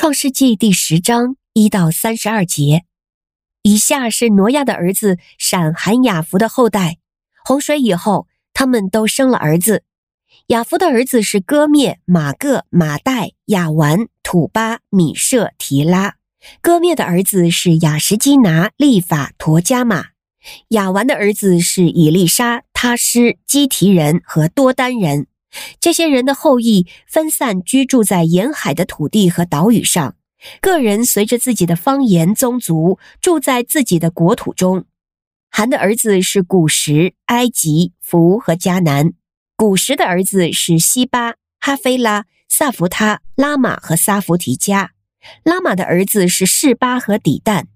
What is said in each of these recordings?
创世纪第十章一到三十二节。以下是挪亚的儿子闪、含、雅弗的后代。洪水以后，他们都生了儿子。雅弗的儿子是歌灭、玛各、玛代、亚完、土巴、米设、提拉。歌灭的儿子是亚实基拿、利法、陀迦玛。亚完的儿子是以利沙、他施、基提人和多丹人。这些人的后裔分散居住在沿海的土地和岛屿上，个人随着自己的方言宗族住在自己的国土中。含的儿子是古时、埃及、弗和迦南。古时的儿子是西巴、哈菲拉、萨弗他、拉玛和萨弗提加。拉玛的儿子是士巴和底但。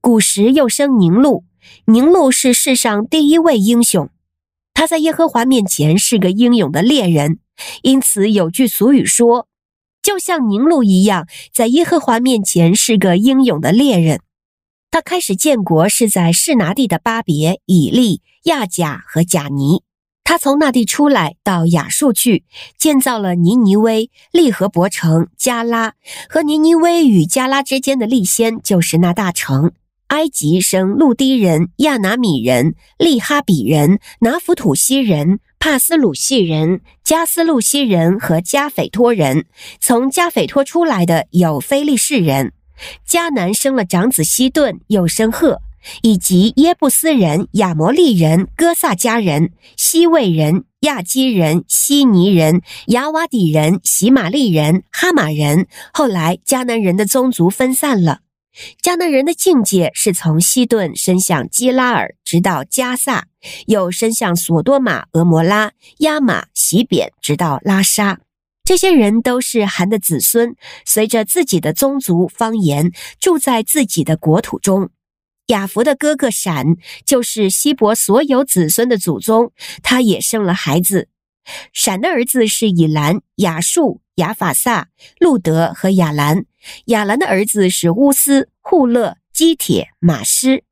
古时又生宁录，宁录是世上第一位英雄。他在耶和华面前是个英勇的猎人，因此有句俗语说：“就像宁录一样，在耶和华面前是个英勇的猎人。”他开始建国是在示拿地的巴别、以利、亚甲和贾尼。他从那地出来到亚述去，建造了尼尼微、利和伯城、加拉和尼尼微与加拉之间的利先，就是那大城。埃及生路低人、亚拿米人、利哈比人、拿弗土西人、帕斯鲁西人、加斯路西人和加斐托人。从加斐托出来的有非利士人。迦南生了长子希顿，又生赫，以及耶布斯人、亚摩利人、哥萨迦人、西魏人、亚基人、希尼人、亚瓦底人、喜玛利人、哈马人。后来迦南人的宗族分散了。迦南人的境界是从西顿伸向基拉尔，直到加萨，又伸向索多玛、俄摩拉、亚玛、洗扁，直到拉沙。这些人都是含的子孙，随着自己的宗族方言，住在自己的国土中。雅弗的哥哥闪就是希伯所有子孙的祖宗，他也生了孩子。闪的儿子是以兰、雅述、雅法萨、路德和亚兰。亚兰的儿子是乌斯、户勒、基铁、马施。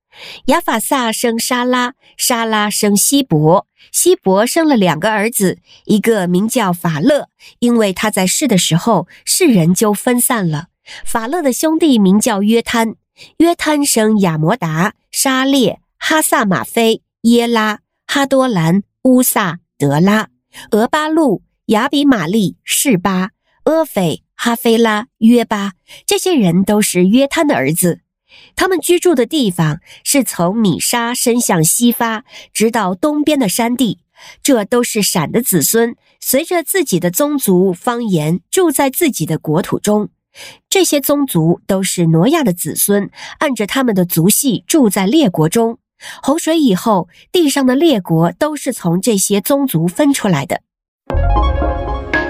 亚法萨生沙拉，沙拉生希伯，希伯生了两个儿子，一个名叫法勒，因为他在世的时候，世人就分散了。法勒的兄弟名叫约摊，约摊生亚摩达、沙列、哈萨玛菲、耶拉、哈多兰、乌萨、德拉、俄巴路、亚比玛利、示巴、阿斐。哈菲拉、约巴，这些人都是约摊的儿子。他们居住的地方是从米沙伸向西发，直到东边的山地。这都是闪的子孙，随着自己的宗族方言，住在自己的国土中。这些宗族都是挪亚的子孙，按着他们的族系住在列国中。洪水以后，地上的列国都是从这些宗族分出来的。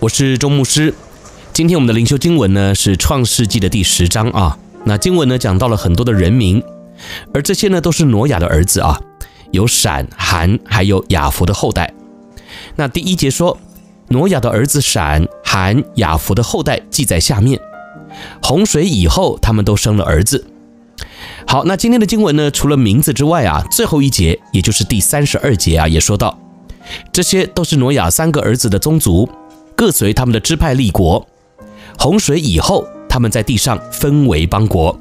我是周牧师，今天我们的灵修经文呢是创世纪的第十章啊。那经文呢讲到了很多的人名，而这些呢都是挪亚的儿子啊，有闪、含，还有雅弗的后代。那第一节说，挪亚的儿子闪、含、雅弗的后代记在下面。洪水以后，他们都生了儿子。好，那今天的经文呢，除了名字之外啊，最后一节也就是第三十二节啊，也说到，这些都是挪亚三个儿子的宗族。各随他们的支派立国。洪水以后，他们在地上分为邦国。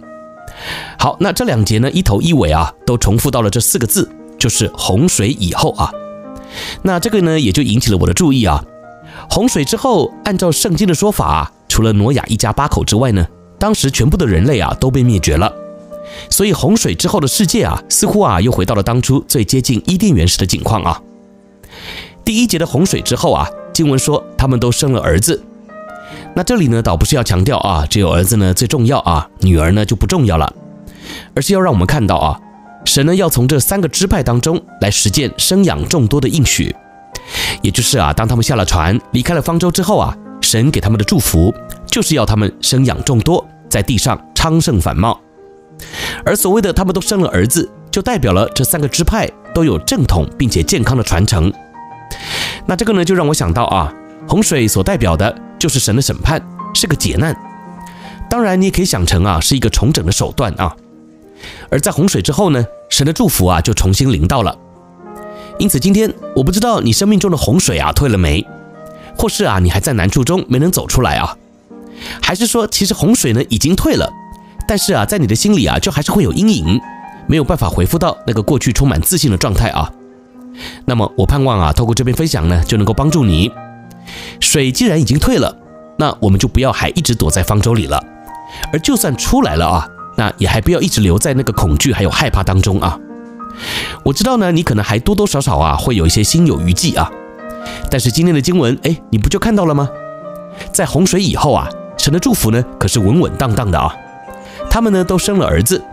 好，那这两节呢，一头一尾啊，都重复到了这四个字，就是洪水以后啊。那这个呢，也就引起了我的注意啊。洪水之后，按照圣经的说法啊，除了挪亚一家八口之外呢，当时全部的人类啊都被灭绝了。所以洪水之后的世界啊，似乎啊又回到了当初最接近伊甸园时的景况啊。第一节的洪水之后啊。经文说他们都生了儿子，那这里呢倒不是要强调啊，只有儿子呢最重要啊，女儿呢就不重要了，而是要让我们看到啊，神呢要从这三个支派当中来实践生养众多的应许，也就是啊，当他们下了船离开了方舟之后啊，神给他们的祝福就是要他们生养众多，在地上昌盛繁茂。而所谓的他们都生了儿子，就代表了这三个支派都有正统并且健康的传承。那这个呢，就让我想到啊，洪水所代表的就是神的审判，是个劫难。当然，你也可以想成啊，是一个重整的手段啊。而在洪水之后呢，神的祝福啊就重新临到了。因此，今天我不知道你生命中的洪水啊退了没，或是啊你还在难处中没能走出来啊，还是说其实洪水呢已经退了，但是啊在你的心里啊就还是会有阴影，没有办法恢复到那个过去充满自信的状态啊。那么我盼望啊透过这篇分享呢就能够帮助你。水既然已经退了，那我们就不要还一直躲在方舟里了，而就算出来了啊，那也还不要一直留在那个恐惧还有害怕当中啊。我知道呢，你可能还多多少少啊会有一些心有余悸啊，但是今天的经文，哎，你不就看到了吗？在洪水以后啊，神的祝福呢可是稳稳当当的啊，他们呢都生了儿子，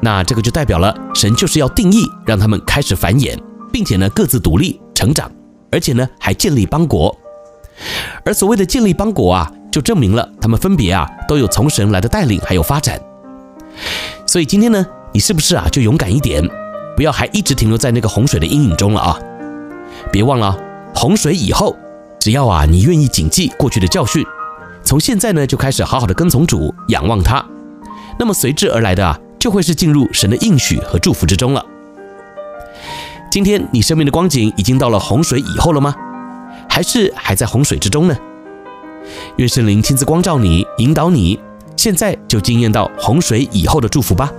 那这个就代表了神就是要定义让他们开始繁衍，并且呢各自独立成长，而且呢还建立邦国，而所谓的建立邦国啊，就证明了他们分别啊都有从神来的带领还有发展，所以今天呢，你是不是啊就勇敢一点？不要还一直停留在那个洪水的阴影中了啊！别忘了，洪水以后，只要啊你愿意谨记过去的教训，从现在呢就开始好好的跟从主，仰望他，那么随之而来的啊就会是进入神的应许和祝福之中了。今天你生命的光景已经到了洪水以后了吗？还是还在洪水之中呢？愿圣灵亲自光照你，引导你，现在就惊艳到洪水以后的祝福吧。